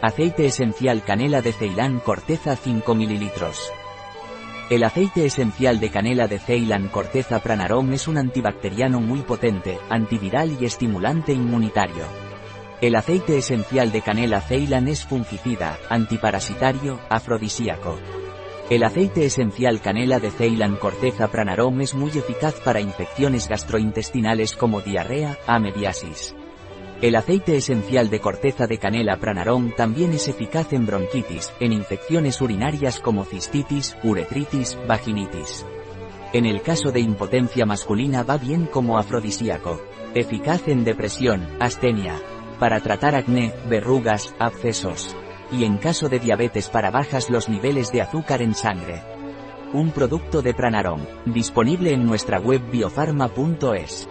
Aceite esencial canela de Ceilán corteza 5 ml. El aceite esencial de canela de Ceylan corteza Pranarom es un antibacteriano muy potente, antiviral y estimulante inmunitario. El aceite esencial de canela Ceylan es fungicida, antiparasitario, afrodisíaco. El aceite esencial canela de Ceylan corteza Pranarom es muy eficaz para infecciones gastrointestinales como diarrea, amebiasis. El aceite esencial de corteza de canela Pranarom también es eficaz en bronquitis, en infecciones urinarias como cistitis, uretritis, vaginitis. En el caso de impotencia masculina va bien como afrodisíaco. Eficaz en depresión, astenia. Para tratar acné, verrugas, abscesos. Y en caso de diabetes para bajas los niveles de azúcar en sangre. Un producto de Pranarom, disponible en nuestra web biofarma.es.